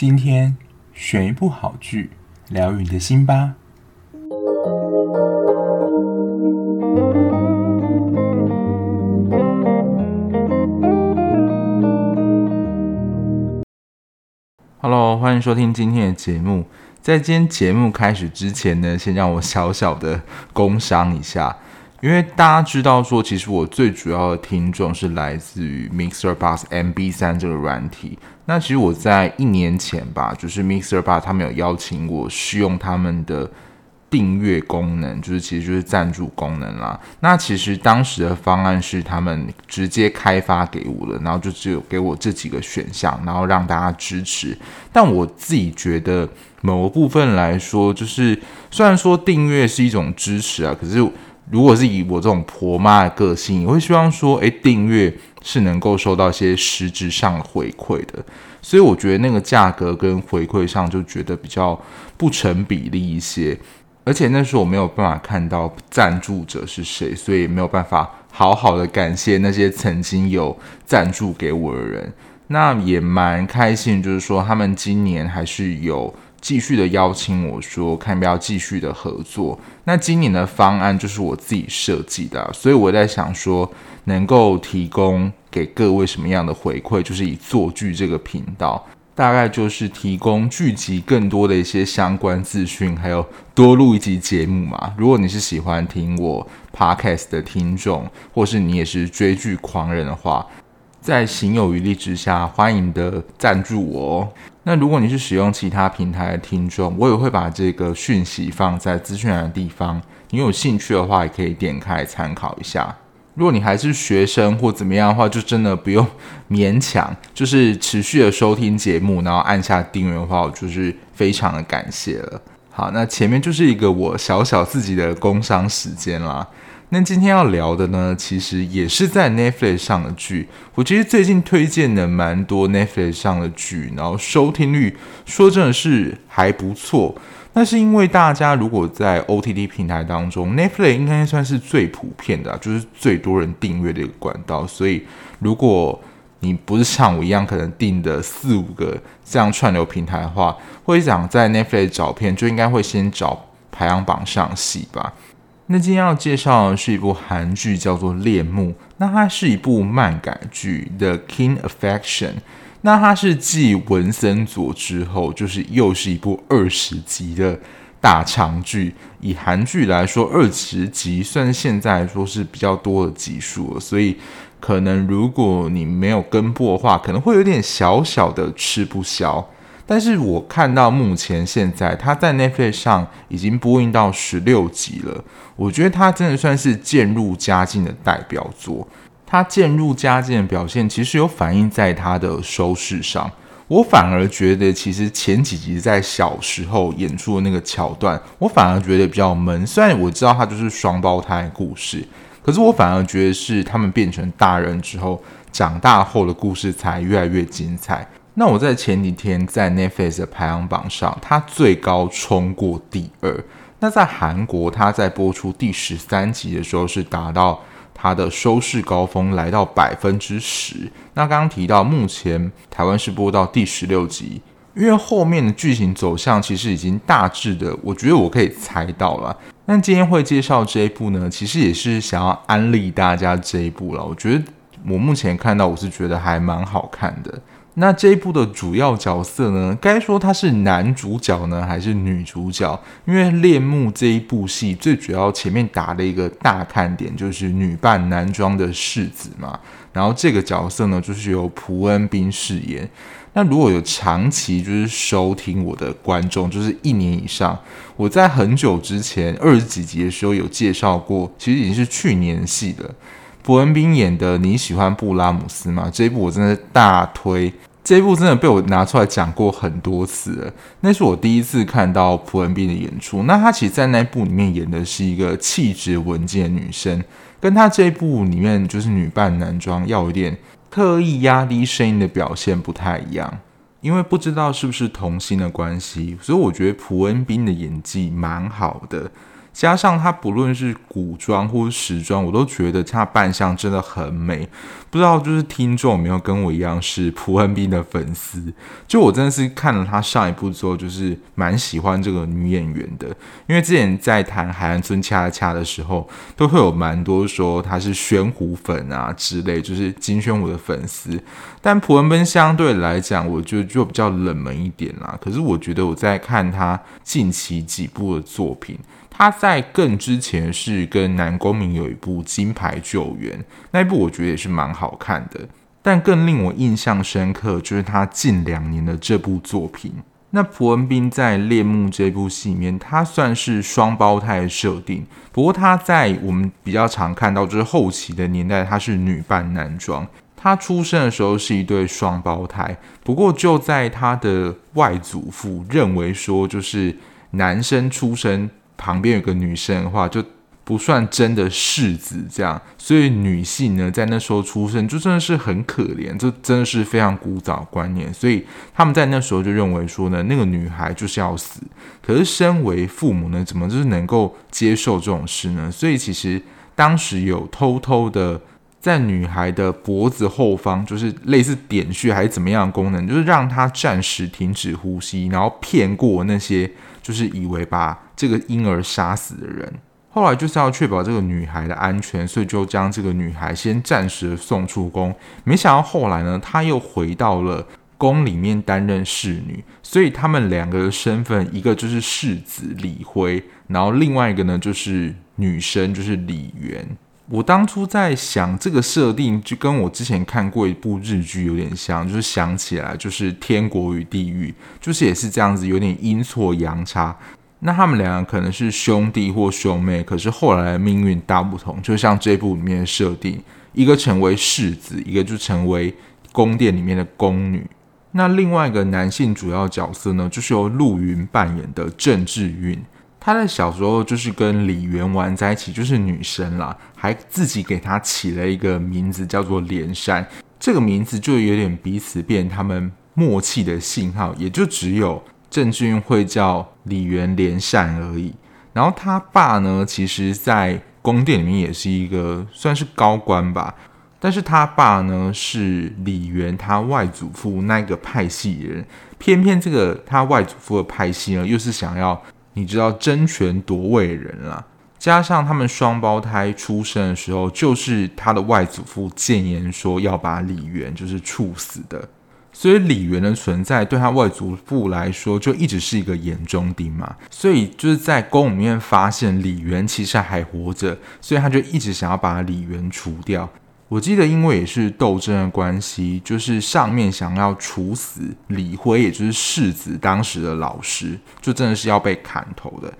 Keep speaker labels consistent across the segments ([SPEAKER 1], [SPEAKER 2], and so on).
[SPEAKER 1] 今天选一部好剧，疗愈你的心吧。Hello，欢迎收听今天的节目。在今天节目开始之前呢，先让我小小的工商一下。因为大家知道说，其实我最主要的听众是来自于 Mixer Bus MB3 这个软体。那其实我在一年前吧，就是 Mixer Bus 他们有邀请我试用他们的订阅功能，就是其实就是赞助功能啦。那其实当时的方案是他们直接开发给我的，然后就只有给我这几个选项，然后让大家支持。但我自己觉得某个部分来说，就是虽然说订阅是一种支持啊，可是。如果是以我这种婆妈的个性，我会希望说，诶，订阅是能够收到一些实质上回馈的，所以我觉得那个价格跟回馈上就觉得比较不成比例一些，而且那时候我没有办法看到赞助者是谁，所以也没有办法好好的感谢那些曾经有赞助给我的人。那也蛮开心，就是说他们今年还是有。继续的邀请我说，看要不要继续的合作。那今年的方案就是我自己设计的，所以我在想说，能够提供给各位什么样的回馈，就是以做剧这个频道，大概就是提供剧集更多的一些相关资讯，还有多录一集节目嘛。如果你是喜欢听我 podcast 的听众，或是你也是追剧狂人的话，在行有余力之下，欢迎的赞助我哦。那如果你是使用其他平台的听众，我也会把这个讯息放在资讯栏的地方。你有兴趣的话，也可以点开参考一下。如果你还是学生或怎么样的话，就真的不用勉强，就是持续的收听节目，然后按下订阅的话，我就是非常的感谢了。好，那前面就是一个我小小自己的工商时间啦。那今天要聊的呢，其实也是在 Netflix 上的剧。我其实最近推荐的蛮多 Netflix 上的剧，然后收听率说真的是还不错。那是因为大家如果在 OTT 平台当中，Netflix 应该算是最普遍的，就是最多人订阅的一个管道。所以如果你不是像我一样可能订的四五个这样串流平台的话，会想在 Netflix 找片，就应该会先找排行榜上戏吧。那今天要介绍的是一部韩剧，叫做《恋慕》。那它是一部漫改剧，《The King Affection》。那它是继《文森佐》之后，就是又是一部二十集的大长剧。以韩剧来说，二十集算现在来说是比较多的集数了。所以，可能如果你没有跟播的话，可能会有点小小的吃不消。但是我看到目前现在它在 Netflix 上已经播映到十六集了，我觉得它真的算是渐入佳境的代表作。它渐入佳境的表现其实有反映在它的收视上。我反而觉得，其实前几集在小时候演出的那个桥段，我反而觉得比较闷。虽然我知道它就是双胞胎故事，可是我反而觉得是他们变成大人之后，长大后的故事才越来越精彩。那我在前几天在 Netflix 的排行榜上，它最高冲过第二。那在韩国，它在播出第十三集的时候是达到它的收视高峰，来到百分之十。那刚刚提到，目前台湾是播到第十六集，因为后面的剧情走向其实已经大致的，我觉得我可以猜到了。那今天会介绍这一部呢，其实也是想要安利大家这一部了。我觉得我目前看到，我是觉得还蛮好看的。那这一部的主要角色呢，该说他是男主角呢，还是女主角？因为《恋慕》这一部戏最主要前面打的一个大看点就是女扮男装的世子嘛。然后这个角色呢，就是由朴恩斌饰演。那如果有长期就是收听我的观众，就是一年以上，我在很久之前二十几集的时候有介绍过，其实已经是去年戏了。朴恩斌演的你喜欢布拉姆斯吗？这一部我真的大推，这一部真的被我拿出来讲过很多次了。那是我第一次看到朴恩斌的演出。那他其实，在那部里面演的是一个气质文静的女生，跟他这一部里面就是女扮男装，要有点刻意压低声音的表现不太一样。因为不知道是不是童星的关系，所以我觉得朴恩斌的演技蛮好的。加上他不论是古装或是时装，我都觉得他扮相真的很美。不知道就是听众有没有跟我一样是朴恩斌的粉丝？就我真的是看了他上一部之后，就是蛮喜欢这个女演员的。因为之前在谈《海岸村恰恰》的时候，都会有蛮多说他是宣虎粉啊之类，就是金宣虎的粉丝。但朴恩斌相对来讲，我觉得就比较冷门一点啦。可是我觉得我在看他近期几部的作品。他在更之前是跟南宫明有一部《金牌救援》，那一部我觉得也是蛮好看的。但更令我印象深刻就是他近两年的这部作品。那朴文斌在《恋慕》这部戏里面，他算是双胞胎设定，不过他在我们比较常看到就是后期的年代，他是女扮男装。他出生的时候是一对双胞胎，不过就在他的外祖父认为说，就是男生出生。旁边有个女生的话，就不算真的世子这样，所以女性呢，在那时候出生就真的是很可怜，这真的是非常古早观念，所以他们在那时候就认为说呢，那个女孩就是要死。可是身为父母呢，怎么就是能够接受这种事呢？所以其实当时有偷偷的在女孩的脖子后方，就是类似点穴还是怎么样的功能，就是让她暂时停止呼吸，然后骗过那些。就是以为把这个婴儿杀死的人，后来就是要确保这个女孩的安全，所以就将这个女孩先暂时送出宫。没想到后来呢，她又回到了宫里面担任侍女，所以他们两个的身份，一个就是世子李辉，然后另外一个呢就是女生，就是李媛。我当初在想这个设定，就跟我之前看过一部日剧有点像，就是想起来就是《天国与地狱》，就是也是这样子，有点阴错阳差。那他们两个可能是兄弟或兄妹，可是后来的命运大不同。就像这部里面的设定，一个成为世子，一个就成为宫殿里面的宫女。那另外一个男性主要角色呢，就是由陆云扮演的郑志云。他在小时候就是跟李媛玩在一起，就是女生啦，还自己给他起了一个名字叫做连善，这个名字就有点彼此变他们默契的信号，也就只有郑俊会叫李元连善而已。然后他爸呢，其实在宫殿里面也是一个算是高官吧，但是他爸呢是李元他外祖父那个派系人，偏偏这个他外祖父的派系呢，又是想要。你知道争权夺位人啦，加上他们双胞胎出生的时候，就是他的外祖父谏言说要把李元就是处死的，所以李元的存在对他外祖父来说就一直是一个眼中钉嘛，所以就是在宫里面发现李元其实还活着，所以他就一直想要把李元除掉。我记得，因为也是斗争的关系，就是上面想要处死李辉，也就是世子当时的老师，就真的是要被砍头的。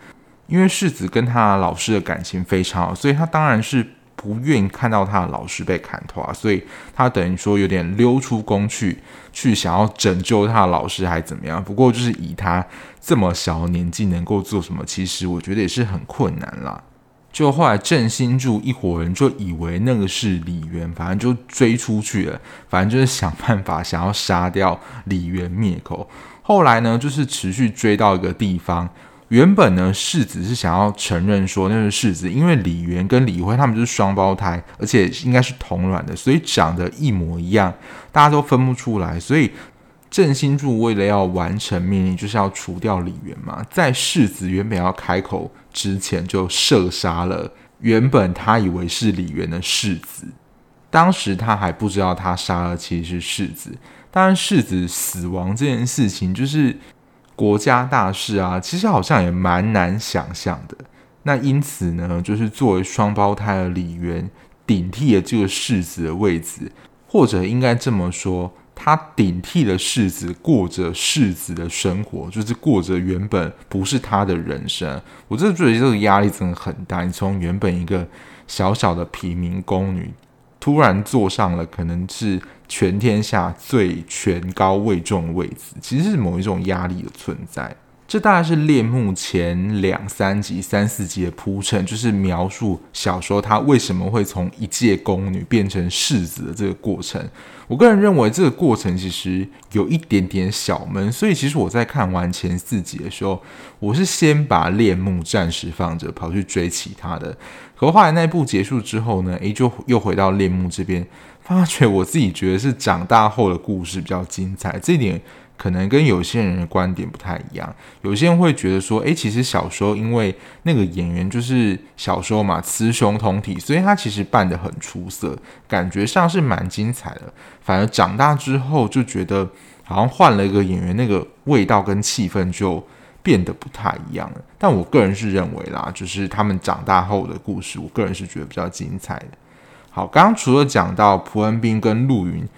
[SPEAKER 1] 因为世子跟他老师的感情非常好，所以他当然是不愿意看到他的老师被砍头啊，所以他等于说有点溜出宫去，去想要拯救他的老师，还怎么样？不过就是以他这么小年纪能够做什么，其实我觉得也是很困难啦。就后来郑兴柱一伙人就以为那个是李渊，反正就追出去了，反正就是想办法想要杀掉李渊灭口。后来呢，就是持续追到一个地方，原本呢世子是想要承认说那是世子，因为李渊跟李辉他们就是双胞胎，而且应该是同卵的，所以长得一模一样，大家都分不出来，所以。郑兴柱为了要完成命令，就是要除掉李元嘛，在世子原本要开口之前，就射杀了原本他以为是李元的世子。当时他还不知道他杀了其实是世子。当然，世子死亡这件事情就是国家大事啊，其实好像也蛮难想象的。那因此呢，就是作为双胞胎的李元顶替了这个世子的位置，或者应该这么说。他顶替了世子，过着世子的生活，就是过着原本不是他的人生。我真的觉得这个压力真的很大。你从原本一个小小的平民宫女，突然坐上了可能是全天下最权高位重的位置，其实是某一种压力的存在。这大概是恋慕前两三集、三四集的铺陈，就是描述小时候他为什么会从一介宫女变成世子的这个过程。我个人认为这个过程其实有一点点小闷，所以其实我在看完前四集的时候，我是先把恋慕暂时放着，跑去追其他的。可后来那一部结束之后呢，诶，就又回到恋慕这边，发觉我自己觉得是长大后的故事比较精彩，这一点。可能跟有些人的观点不太一样，有些人会觉得说，诶，其实小时候因为那个演员就是小时候嘛，雌雄同体，所以他其实扮得很出色，感觉上是蛮精彩的。反而长大之后就觉得好像换了一个演员，那个味道跟气氛就变得不太一样了。但我个人是认为啦，就是他们长大后的故事，我个人是觉得比较精彩的。好，刚刚除了讲到蒲恩斌跟陆云。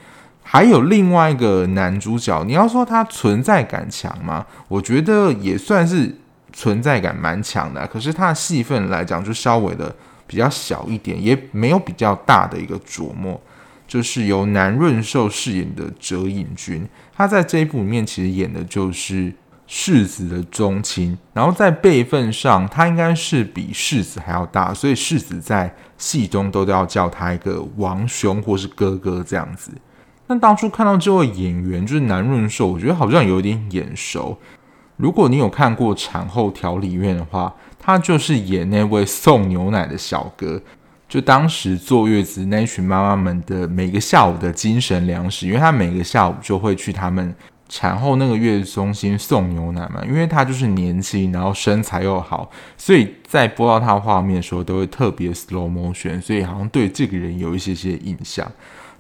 [SPEAKER 1] 还有另外一个男主角，你要说他存在感强吗？我觉得也算是存在感蛮强的，可是他的戏份来讲就稍微的比较小一点，也没有比较大的一个琢磨。就是由南润寿饰演的哲隐君，他在这一部里面其实演的就是世子的宗亲，然后在辈分上他应该是比世子还要大，所以世子在戏中都都要叫他一个王兄或是哥哥这样子。但当初看到这位演员就是南润寿，我觉得好像有点眼熟。如果你有看过《产后调理院》的话，他就是演那位送牛奶的小哥，就当时坐月子那群妈妈们的每个下午的精神粮食，因为他每个下午就会去他们产后那个月子中心送牛奶嘛。因为他就是年轻，然后身材又好，所以在播到他画面的时候都会特别 slow motion，所以好像对这个人有一些些印象。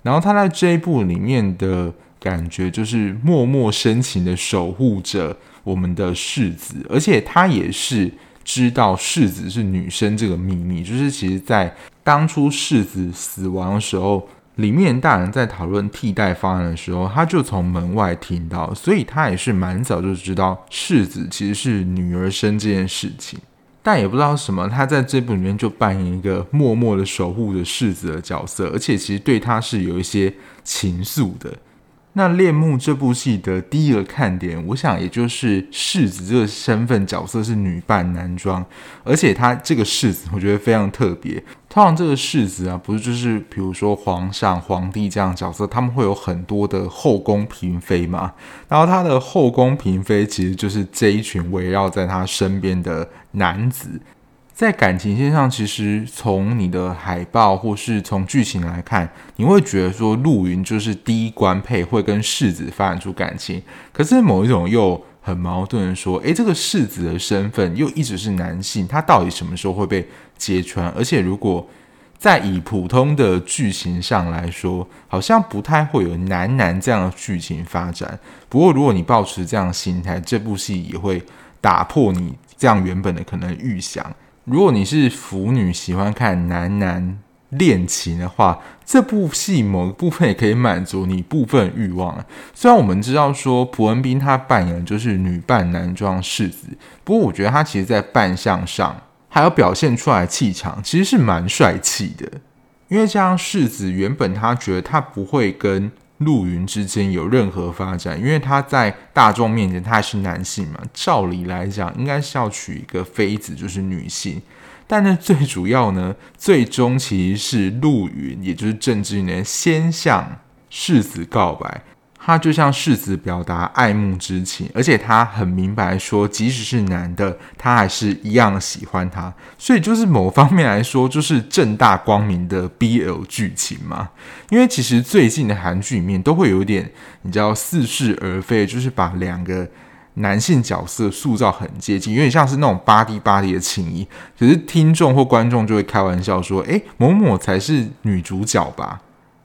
[SPEAKER 1] 然后他在这一部里面的感觉就是默默深情的守护着我们的世子，而且他也是知道世子是女生这个秘密。就是其实，在当初世子死亡的时候，里面大人在讨论替代方案的时候，他就从门外听到，所以他也是蛮早就知道世子其实是女儿生这件事情。但也不知道什么，他在这部里面就扮演一个默默的守护着世子的角色，而且其实对他是有一些情愫的。那《恋慕》这部戏的第一个看点，我想也就是世子这个身份角色是女扮男装，而且他这个世子我觉得非常特别。通常这个世子啊，不是就是比如说皇上、皇帝这样角色，他们会有很多的后宫嫔妃嘛，然后他的后宫嫔妃其实就是这一群围绕在他身边的男子。在感情线上，其实从你的海报或是从剧情来看，你会觉得说陆云就是第一官配会跟世子发展出感情。可是某一种又很矛盾的说，诶，这个世子的身份又一直是男性，他到底什么时候会被揭穿？而且如果在以普通的剧情上来说，好像不太会有男男这样的剧情发展。不过如果你抱持这样的心态，这部戏也会打破你这样原本的可能预想。如果你是腐女，喜欢看男男恋情的话，这部戏某个部分也可以满足你部分欲望。虽然我们知道说朴文斌他扮演的就是女扮男装世子，不过我觉得他其实在扮相上还有表现出来气场，其实是蛮帅气的。因为这样世子原本他觉得他不会跟。陆云之间有任何发展，因为他在大众面前他还是男性嘛，照理来讲应该是要娶一个妃子，就是女性。但呢，最主要呢，最终其实是陆云，也就是郑志云先向世子告白。他就向世子表达爱慕之情，而且他很明白说，即使是男的，他还是一样喜欢他。所以就是某方面来说，就是正大光明的 BL 剧情嘛。因为其实最近的韩剧里面都会有点，你知道似是而非，就是把两个男性角色塑造很接近，有点像是那种 buddy buddy 的情谊。可是听众或观众就会开玩笑说：“诶，某某才是女主角吧？”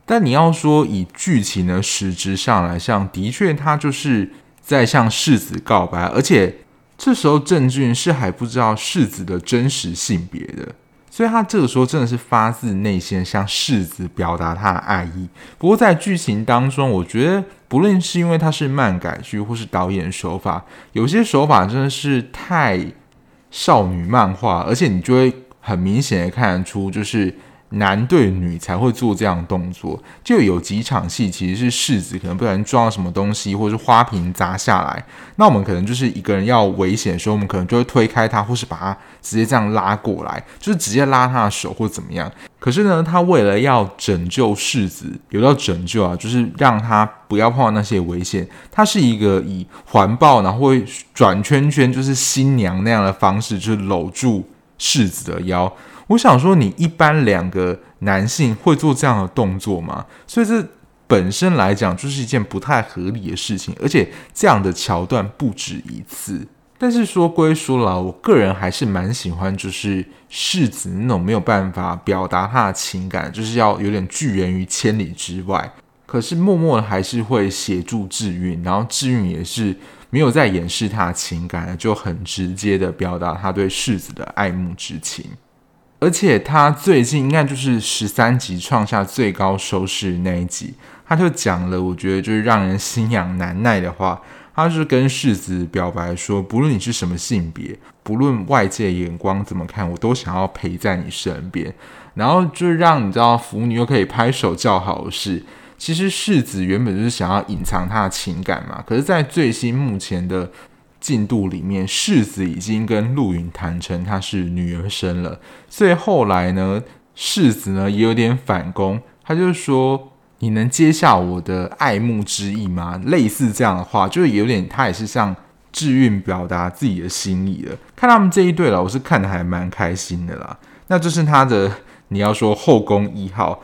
[SPEAKER 1] 但你要说以剧情的实质上来像，的确他就是在向世子告白，而且这时候郑俊是还不知道世子的真实性别的，所以他这个时候真的是发自内心向世子表达他的爱意。不过在剧情当中，我觉得不论是因为他是漫改剧，或是导演手法，有些手法真的是太少女漫画，而且你就会很明显的看得出，就是。男对女才会做这样动作，就有几场戏其实是世子可能不小心撞到什么东西，或者是花瓶砸下来，那我们可能就是一个人要危险的时候，我们可能就会推开他，或是把他直接这样拉过来，就是直接拉他的手或怎么样。可是呢，他为了要拯救世子，有到拯救啊，就是让他不要碰到那些危险，他是一个以环抱然后会转圈圈，就是新娘那样的方式，就是搂住世子的腰。我想说，你一般两个男性会做这样的动作吗？所以这本身来讲就是一件不太合理的事情，而且这样的桥段不止一次。但是说归说了，我个人还是蛮喜欢，就是世子那种没有办法表达他的情感，就是要有点拒人于千里之外，可是默默还是会协助智运，然后智运也是没有在掩饰他的情感，就很直接的表达他对世子的爱慕之情。而且他最近应该就是十三集创下最高收视那一集，他就讲了，我觉得就是让人心痒难耐的话。他是跟世子表白说，不论你是什么性别，不论外界眼光怎么看，我都想要陪在你身边。然后就让你知道腐女又可以拍手叫好的是，其实世子原本就是想要隐藏他的情感嘛，可是，在最新目前的。进度里面，世子已经跟陆云坦诚他是女儿身了，所以后来呢，世子呢也有点反攻，他就是说：“你能接下我的爱慕之意吗？”类似这样的话，就是有点他也是向智运表达自己的心意了。看他们这一对了，我是看得还蛮开心的啦。那这是他的，你要说后宫一号，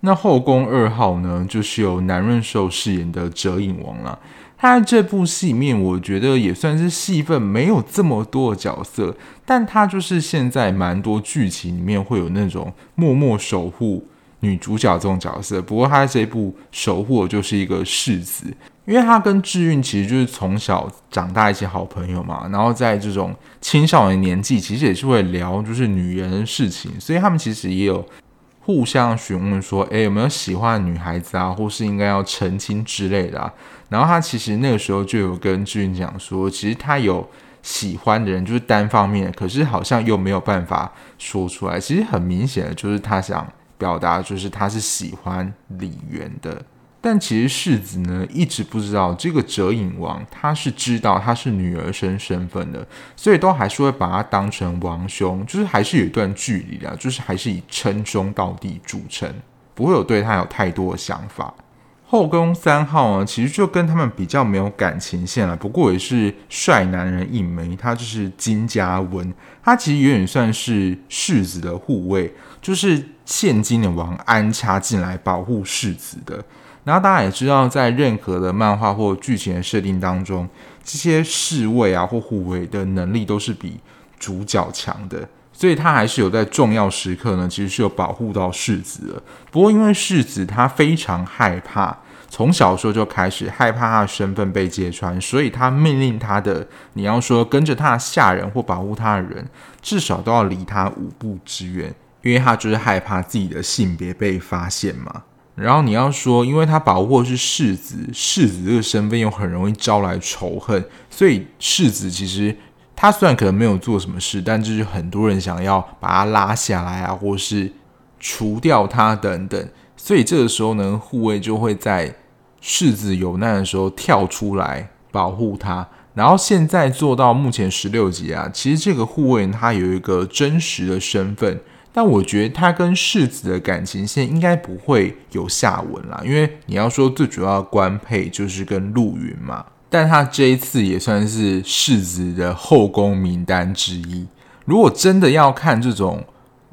[SPEAKER 1] 那后宫二号呢，就是由南润寿饰演的折影王了。他这部戏里面，我觉得也算是戏份没有这么多的角色，但他就是现在蛮多剧情里面会有那种默默守护女主角这种角色。不过他这部守护的就是一个世子，因为他跟智运其实就是从小长大一起好朋友嘛，然后在这种青少年年纪，其实也是会聊就是女人的事情，所以他们其实也有互相询问说，诶，有没有喜欢的女孩子啊，或是应该要澄清之类的啊。然后他其实那个时候就有跟志云讲说，其实他有喜欢的人，就是单方面，可是好像又没有办法说出来。其实很明显的就是他想表达，就是他是喜欢李元的。但其实世子呢，一直不知道这个哲隐王他是知道他是女儿身身份的，所以都还是会把他当成王兄，就是还是有一段距离的，就是还是以称兄道弟著称，不会有对他有太多的想法。后宫三号呢，其实就跟他们比较没有感情线了。不过也是帅男人一枚，他就是金家温，他其实有点算是世子的护卫，就是现今的王安插进来保护世子的。然后大家也知道，在任何的漫画或剧情的设定当中，这些侍卫啊或护卫的能力都是比主角强的。所以他还是有在重要时刻呢，其实是有保护到世子的。不过因为世子他非常害怕，从小时候就开始害怕他的身份被揭穿，所以他命令他的，你要说跟着他的下人或保护他的人，至少都要离他五步之远，因为他就是害怕自己的性别被发现嘛。然后你要说，因为他保护是世子，世子这个身份又很容易招来仇恨，所以世子其实。他虽然可能没有做什么事，但就是很多人想要把他拉下来啊，或是除掉他等等。所以这个时候呢，护卫就会在世子有难的时候跳出来保护他。然后现在做到目前十六集啊，其实这个护卫他有一个真实的身份，但我觉得他跟世子的感情线应该不会有下文啦，因为你要说最主要官配就是跟陆云嘛。但他这一次也算是世子的后宫名单之一。如果真的要看这种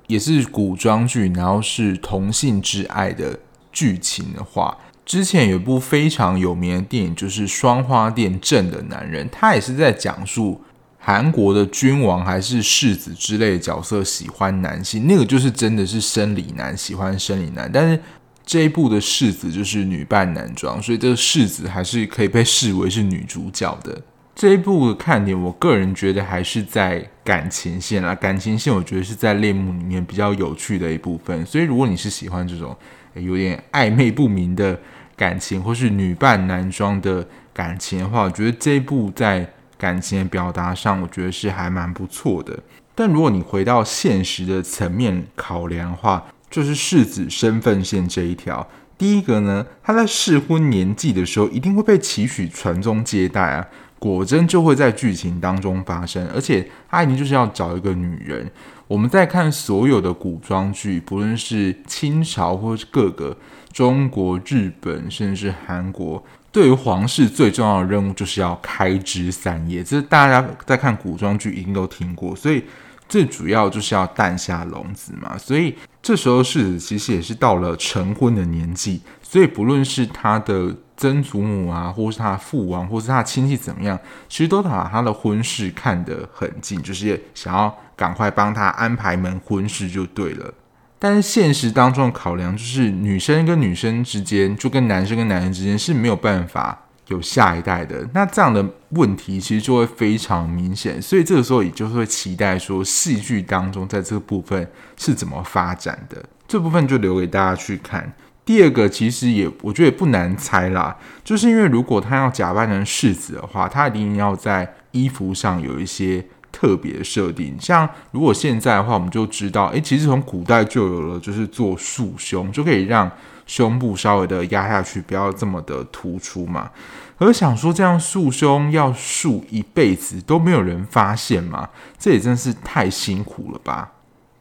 [SPEAKER 1] 也是古装剧，然后是同性之爱的剧情的话，之前有一部非常有名的电影，就是《双花店镇的男人》，他也是在讲述韩国的君王还是世子之类的角色喜欢男性，那个就是真的是生理男喜欢生理男，但是。这一部的世子就是女扮男装，所以这个世子还是可以被视为是女主角的。这一部的看点，我个人觉得还是在感情线啦。感情线我觉得是在恋慕里面比较有趣的一部分。所以如果你是喜欢这种有点暧昧不明的感情，或是女扮男装的感情的话，我觉得这一部在感情的表达上，我觉得是还蛮不错的。但如果你回到现实的层面考量的话，就是世子身份线这一条。第一个呢，他在适婚年纪的时候，一定会被期许传宗接代啊，果真就会在剧情当中发生，而且他一定就是要找一个女人。我们在看所有的古装剧，不论是清朝或是各个中国、日本，甚至是韩国，对于皇室最重要的任务就是要开枝散叶，这是大家在看古装剧一定都听过，所以。最主要就是要诞下龙子嘛，所以这时候世子其实也是到了成婚的年纪，所以不论是他的曾祖母啊，或是他的父王，或是他的亲戚怎么样，其实都把他的婚事看得很近，就是想要赶快帮他安排门婚事就对了。但是现实当中的考量就是，女生跟女生之间，就跟男生跟男生之间是没有办法。有下一代的，那这样的问题其实就会非常明显，所以这个时候也就是会期待说戏剧当中在这个部分是怎么发展的，这部分就留给大家去看。第二个其实也我觉得也不难猜啦，就是因为如果他要假扮成世子的话，他一定要在衣服上有一些特别设定，像如果现在的话，我们就知道，诶，其实从古代就有了，就是做束胸就可以让。胸部稍微的压下去，不要这么的突出嘛。而想说这样束胸要束一辈子都没有人发现嘛，这也真是太辛苦了吧。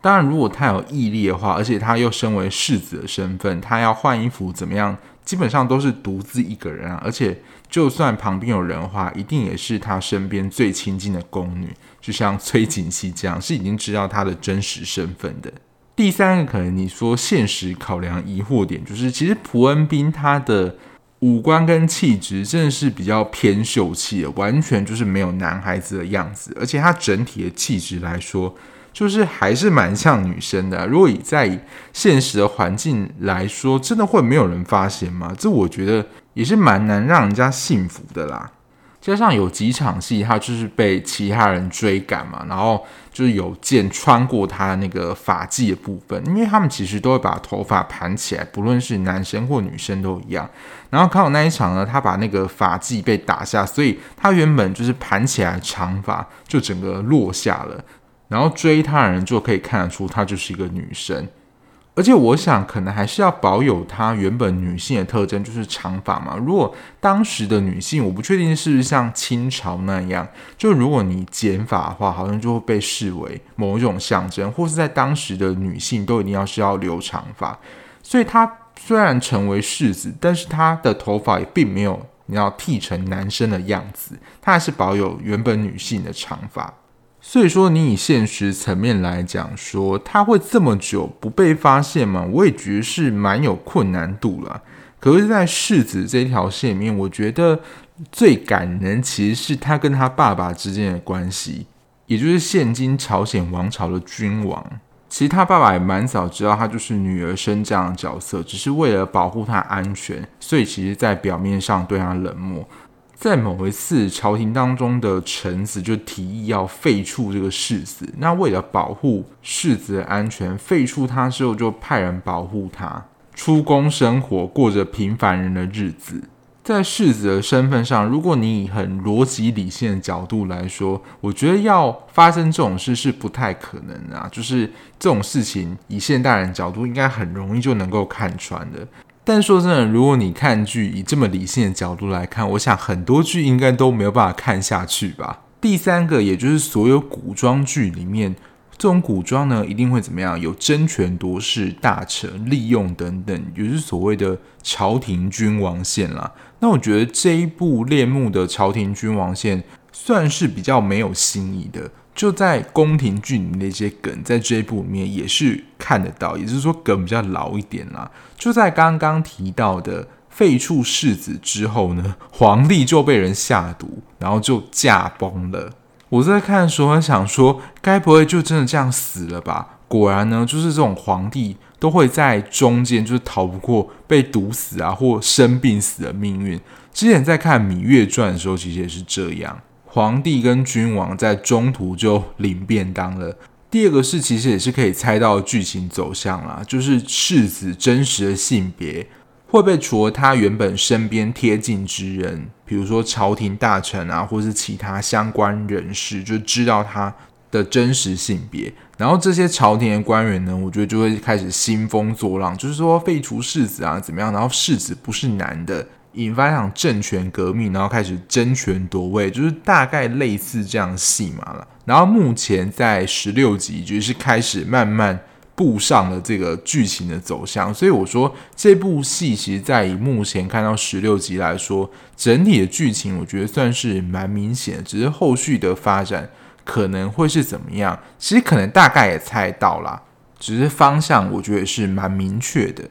[SPEAKER 1] 当然，如果他有毅力的话，而且他又身为世子的身份，他要换衣服怎么样，基本上都是独自一个人啊。而且就算旁边有人的话，一定也是他身边最亲近的宫女，就像崔槿汐这样，是已经知道他的真实身份的。第三个可能你说现实考量疑惑点，就是其实朴恩斌他的五官跟气质真的是比较偏秀气的，完全就是没有男孩子的样子，而且他整体的气质来说，就是还是蛮像女生的。如果以在现实的环境来说，真的会没有人发现吗？这我觉得也是蛮难让人家信服的啦。加上有几场戏，他就是被其他人追赶嘛，然后就是有剑穿过他的那个发髻的部分，因为他们其实都会把头发盘起来，不论是男生或女生都一样。然后刚好那一场呢，他把那个发髻被打下，所以他原本就是盘起来长发就整个落下了，然后追他的人就可以看得出她就是一个女生。而且我想，可能还是要保有她原本女性的特征，就是长发嘛。如果当时的女性，我不确定是不是像清朝那样，就如果你剪发的话，好像就会被视为某一种象征，或是在当时的女性都一定要是要留长发。所以她虽然成为世子，但是她的头发也并没有你要剃成男生的样子，她还是保有原本女性的长发。所以说，你以现实层面来讲，说他会这么久不被发现吗？我也觉得是蛮有困难度了。可是，在世子这条线里面，我觉得最感人其实是他跟他爸爸之间的关系，也就是现今朝鲜王朝的君王。其实他爸爸也蛮早知道他就是女儿身这样的角色，只是为了保护他安全，所以其实在表面上对他冷漠。在某一次朝廷当中的臣子就提议要废黜这个世子，那为了保护世子的安全，废黜他之后就派人保护他，出宫生活，过着平凡人的日子。在世子的身份上，如果你以很逻辑理性的角度来说，我觉得要发生这种事是不太可能的啊，就是这种事情以现代人角度应该很容易就能够看穿的。但说真的，如果你看剧以这么理性的角度来看，我想很多剧应该都没有办法看下去吧。第三个，也就是所有古装剧里面，这种古装呢，一定会怎么样？有争权夺势、大臣利用等等，也就是所谓的朝廷君王线啦。那我觉得这一部恋慕的朝廷君王线算是比较没有新意的。就在宫廷剧里面那些梗，在这一部里面也是看得到，也就是说梗比较老一点啦。就在刚刚提到的废黜世子之后呢，皇帝就被人下毒，然后就驾崩了。我在看的时候，想说，该不会就真的这样死了吧？果然呢，就是这种皇帝都会在中间就是逃不过被毒死啊，或生病死的命运。之前在看《芈月传》的时候，其实也是这样。皇帝跟君王在中途就领便当了。第二个是，其实也是可以猜到剧情走向啦，就是世子真实的性别会被除了他原本身边贴近之人，比如说朝廷大臣啊，或是其他相关人士，就知道他的真实性别，然后这些朝廷的官员呢，我觉得就会开始兴风作浪，就是说废除世子啊，怎么样？然后世子不是男的，引发一场政权革命，然后开始争权夺位，就是大概类似这样戏码了。然后目前在十六集就是开始慢慢步上了这个剧情的走向，所以我说这部戏其实，在以目前看到十六集来说，整体的剧情我觉得算是蛮明显的，只是后续的发展。可能会是怎么样？其实可能大概也猜到啦，只是方向我觉得是蛮明确的。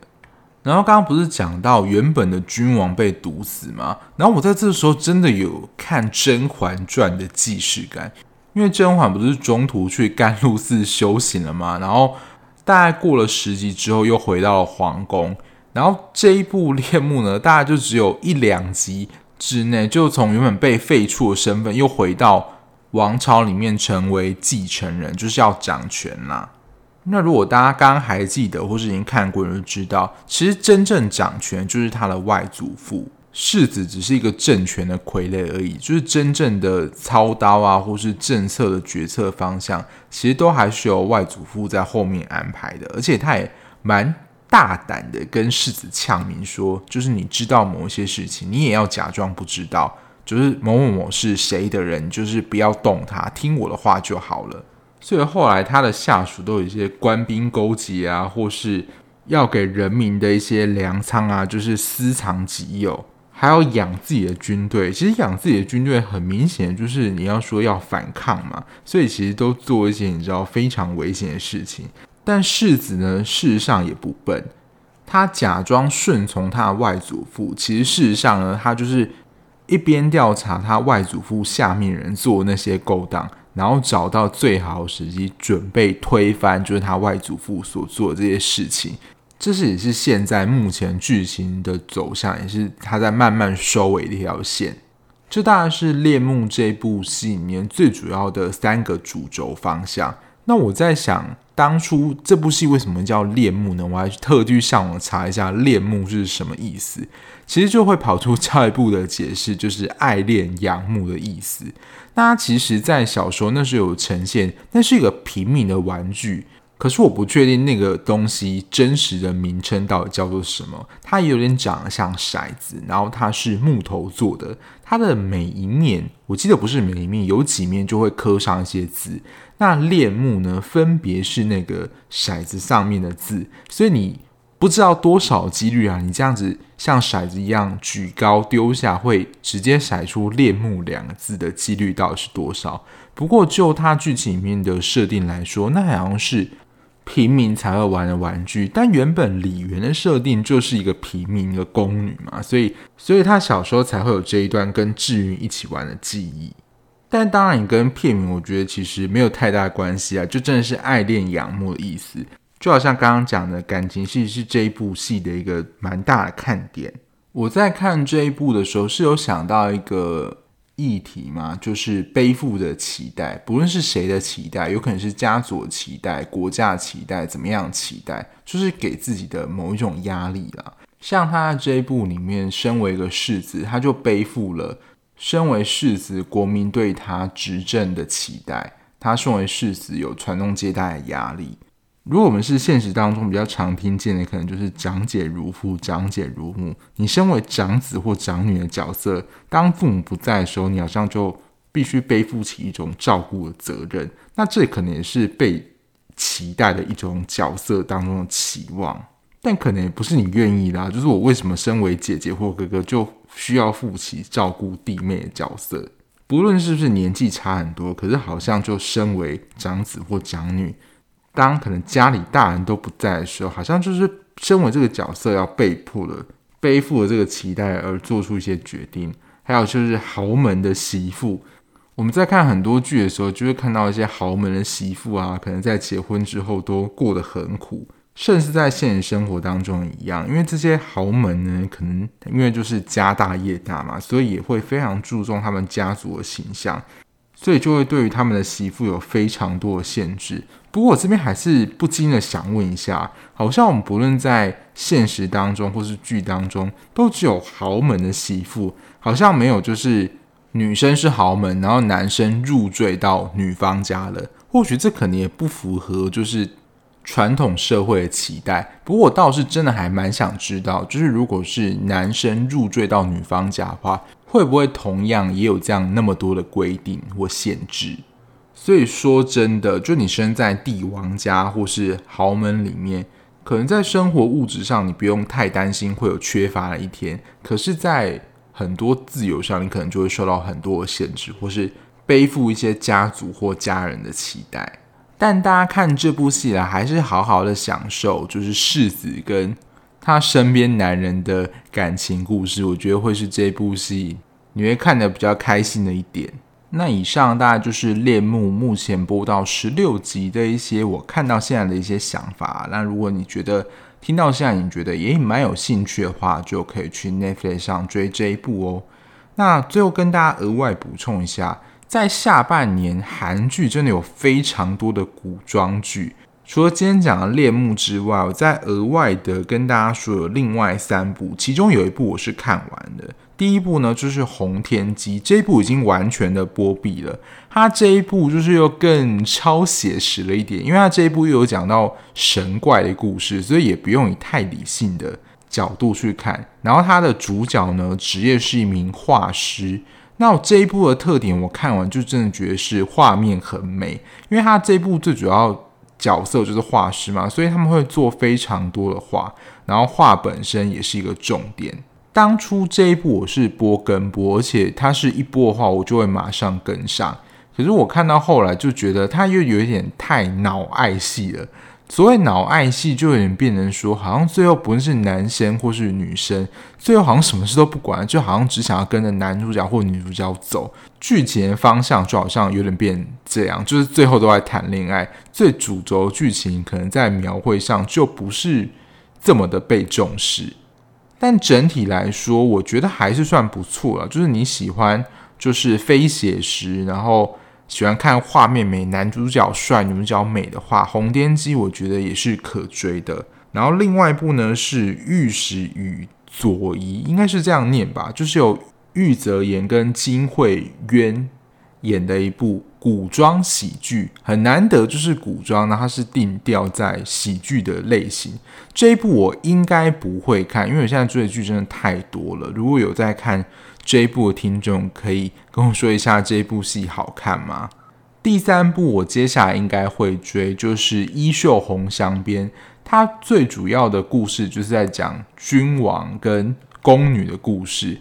[SPEAKER 1] 然后刚刚不是讲到原本的君王被毒死吗？然后我在这时候真的有看《甄嬛传》的既视感，因为甄嬛不是中途去甘露寺修行了吗？然后大概过了十集之后又回到了皇宫，然后这一部恋慕呢，大概就只有一两集之内，就从原本被废黜的身份又回到。王朝里面成为继承人，就是要掌权啦。那如果大家刚刚还记得，或是已经看过，就知道，其实真正掌权就是他的外祖父，世子只是一个政权的傀儡而已。就是真正的操刀啊，或是政策的决策方向，其实都还是由外祖父在后面安排的。而且他也蛮大胆的跟世子呛明说，就是你知道某一些事情，你也要假装不知道。就是某某某是谁的人，就是不要动他，听我的话就好了。所以后来他的下属都有一些官兵勾结啊，或是要给人民的一些粮仓啊，就是私藏己有，还要养自己的军队。其实养自己的军队很明显就是你要说要反抗嘛，所以其实都做一些你知道非常危险的事情。但世子呢，事实上也不笨，他假装顺从他的外祖父，其实事实上呢，他就是。一边调查他外祖父下面人做那些勾当，然后找到最好的时机，准备推翻就是他外祖父所做的这些事情。这是也是现在目前剧情的走向，也是他在慢慢收尾的一条线。这大概是《猎梦》这部戏里面最主要的三个主轴方向。那我在想，当初这部戏为什么叫恋慕呢？我还特地上网查一下“恋慕”是什么意思。其实就会跑出下一步的解释，就是爱恋仰慕的意思。那其实，在小说那时候有呈现，那是一个平民的玩具。可是我不确定那个东西真实的名称到底叫做什么。它有点长得像骰子，然后它是木头做的。它的每一面，我记得不是每一面，有几面就会刻上一些字。那恋慕呢，分别是那个骰子上面的字，所以你。不知道多少几率啊！你这样子像骰子一样举高丢下，会直接骰出“恋慕”两个字的几率到底是多少？不过就它剧情里面的设定来说，那好像是平民才会玩的玩具。但原本李园的设定就是一个平民的宫女嘛，所以所以他小时候才会有这一段跟智云一起玩的记忆。但当然，你跟片名我觉得其实没有太大关系啊，就真的是爱恋仰慕的意思。就好像刚刚讲的感情戏是这一部戏的一个蛮大的看点。我在看这一部的时候是有想到一个议题嘛，就是背负的期待，不论是谁的期待，有可能是家族的期待、国家的期待，怎么样期待，就是给自己的某一种压力啦。像他这一部里面，身为一个世子，他就背负了身为世子国民对他执政的期待，他身为世子有传宗接代的压力。如果我们是现实当中比较常听见的，可能就是长姐如父，长姐如母。你身为长子或长女的角色，当父母不在的时候，你好像就必须背负起一种照顾的责任。那这可能也是被期待的一种角色当中的期望，但可能也不是你愿意啦。就是我为什么身为姐姐或哥哥，就需要负起照顾弟妹的角色？不论是不是年纪差很多，可是好像就身为长子或长女。当可能家里大人都不在的时候，好像就是身为这个角色要被迫的背负了这个期待而做出一些决定。还有就是豪门的媳妇，我们在看很多剧的时候，就会看到一些豪门的媳妇啊，可能在结婚之后都过得很苦，甚至在现实生活当中一样。因为这些豪门呢，可能因为就是家大业大嘛，所以也会非常注重他们家族的形象。所以就会对于他们的媳妇有非常多的限制。不过我这边还是不禁的想问一下，好像我们不论在现实当中或是剧当中，都只有豪门的媳妇，好像没有就是女生是豪门，然后男生入赘到女方家了，或许这可能也不符合就是传统社会的期待。不过我倒是真的还蛮想知道，就是如果是男生入赘到女方家的话，会不会同样也有这样那么多的规定或限制？所以说真的，就你生在帝王家或是豪门里面，可能在生活物质上你不用太担心会有缺乏的一天。可是，在很多自由上，你可能就会受到很多的限制，或是背负一些家族或家人的期待。但大家看这部戏啊，还是好好的享受，就是世子跟他身边男人的感情故事。我觉得会是这部戏你会看得比较开心的一点。那以上大概就是《恋慕》目前播到十六集的一些我看到现在的一些想法。那如果你觉得听到现在你觉得也蛮有兴趣的话，就可以去 Netflix 上追这一部哦。那最后跟大家额外补充一下，在下半年韩剧真的有非常多的古装剧。除了今天讲的《恋慕》之外，我再额外的跟大家说有另外三部，其中有一部我是看完的。第一部呢，就是《红天机》，这一部已经完全的播毕了。它这一部就是又更超写实了一点，因为它这一部又有讲到神怪的故事，所以也不用以太理性的角度去看。然后它的主角呢，职业是一名画师。那我这一部的特点，我看完就真的觉得是画面很美，因为它这一部最主要角色就是画师嘛，所以他们会做非常多的画，然后画本身也是一个重点。当初这一部我是播跟播，而且它是一播的话，我就会马上跟上。可是我看到后来就觉得它又有一点太脑爱戏了。所谓脑爱戏，就有点变成说，好像最后不是男生或是女生，最后好像什么事都不管，就好像只想要跟着男主角或女主角走。剧情方向就好像有点变这样，就是最后都在谈恋爱，最主轴剧情可能在描绘上就不是这么的被重视。但整体来说，我觉得还是算不错了。就是你喜欢，就是非写实，然后喜欢看画面美、男主角帅、女主角美的话，《红天机》我觉得也是可追的。然后另外一部呢是《御史与佐仪》，应该是这样念吧，就是有玉泽演跟金惠渊演的一部。古装喜剧很难得，就是古装，那它是定调在喜剧的类型。这一部我应该不会看，因为我现在追的剧真的太多了。如果有在看这一部的听众，可以跟我说一下这一部戏好看吗？第三部我接下来应该会追，就是《衣袖红镶边》，它最主要的故事就是在讲君王跟宫女的故事。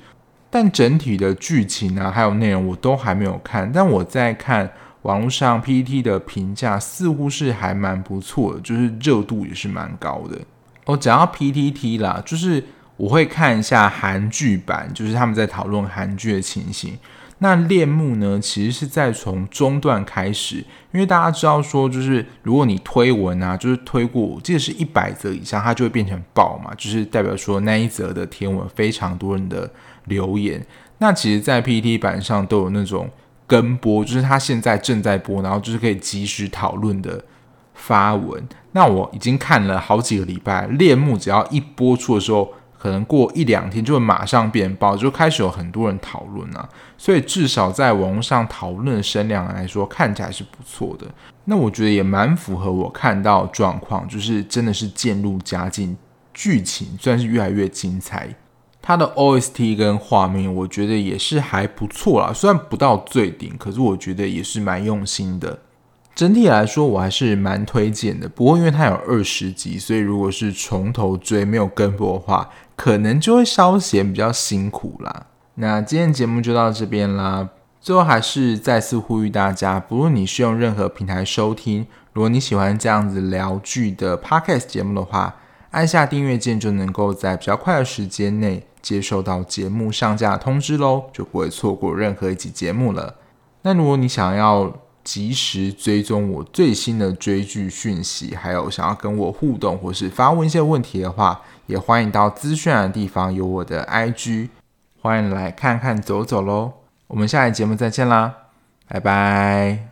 [SPEAKER 1] 但整体的剧情啊，还有内容我都还没有看。但我在看网络上 PTT 的评价，似乎是还蛮不错的，就是热度也是蛮高的。我讲到 PTT 啦，就是我会看一下韩剧版，就是他们在讨论韩剧的情形。那恋慕呢，其实是在从中段开始，因为大家知道说，就是如果你推文啊，就是推过，我记得是一百则以上，它就会变成爆嘛，就是代表说那一则的贴文非常多人的。留言，那其实，在 PTT 版上都有那种跟播，就是他现在正在播，然后就是可以及时讨论的发文。那我已经看了好几个礼拜，恋慕只要一播出的时候，可能过一两天就会马上变爆，就开始有很多人讨论啊。所以至少在网络上讨论的声量来说，看起来是不错的。那我觉得也蛮符合我看到状况，就是真的是渐入佳境，剧情算是越来越精彩。它的 OST 跟画面，我觉得也是还不错啦。虽然不到最顶，可是我觉得也是蛮用心的。整体来说，我还是蛮推荐的。不过因为它有二十集，所以如果是从头追没有跟播的话，可能就会稍显比较辛苦啦。那今天节目就到这边啦。最后还是再次呼吁大家，不论你是用任何平台收听，如果你喜欢这样子聊剧的 Podcast 节目的话，按下订阅键就能够在比较快的时间内。接收到节目上架通知喽，就不会错过任何一集节目了。那如果你想要及时追踪我最新的追剧讯息，还有想要跟我互动或是发问一些问题的话，也欢迎到资讯的地方有我的 IG，欢迎来看看走走喽。我们下一节目再见啦，拜拜。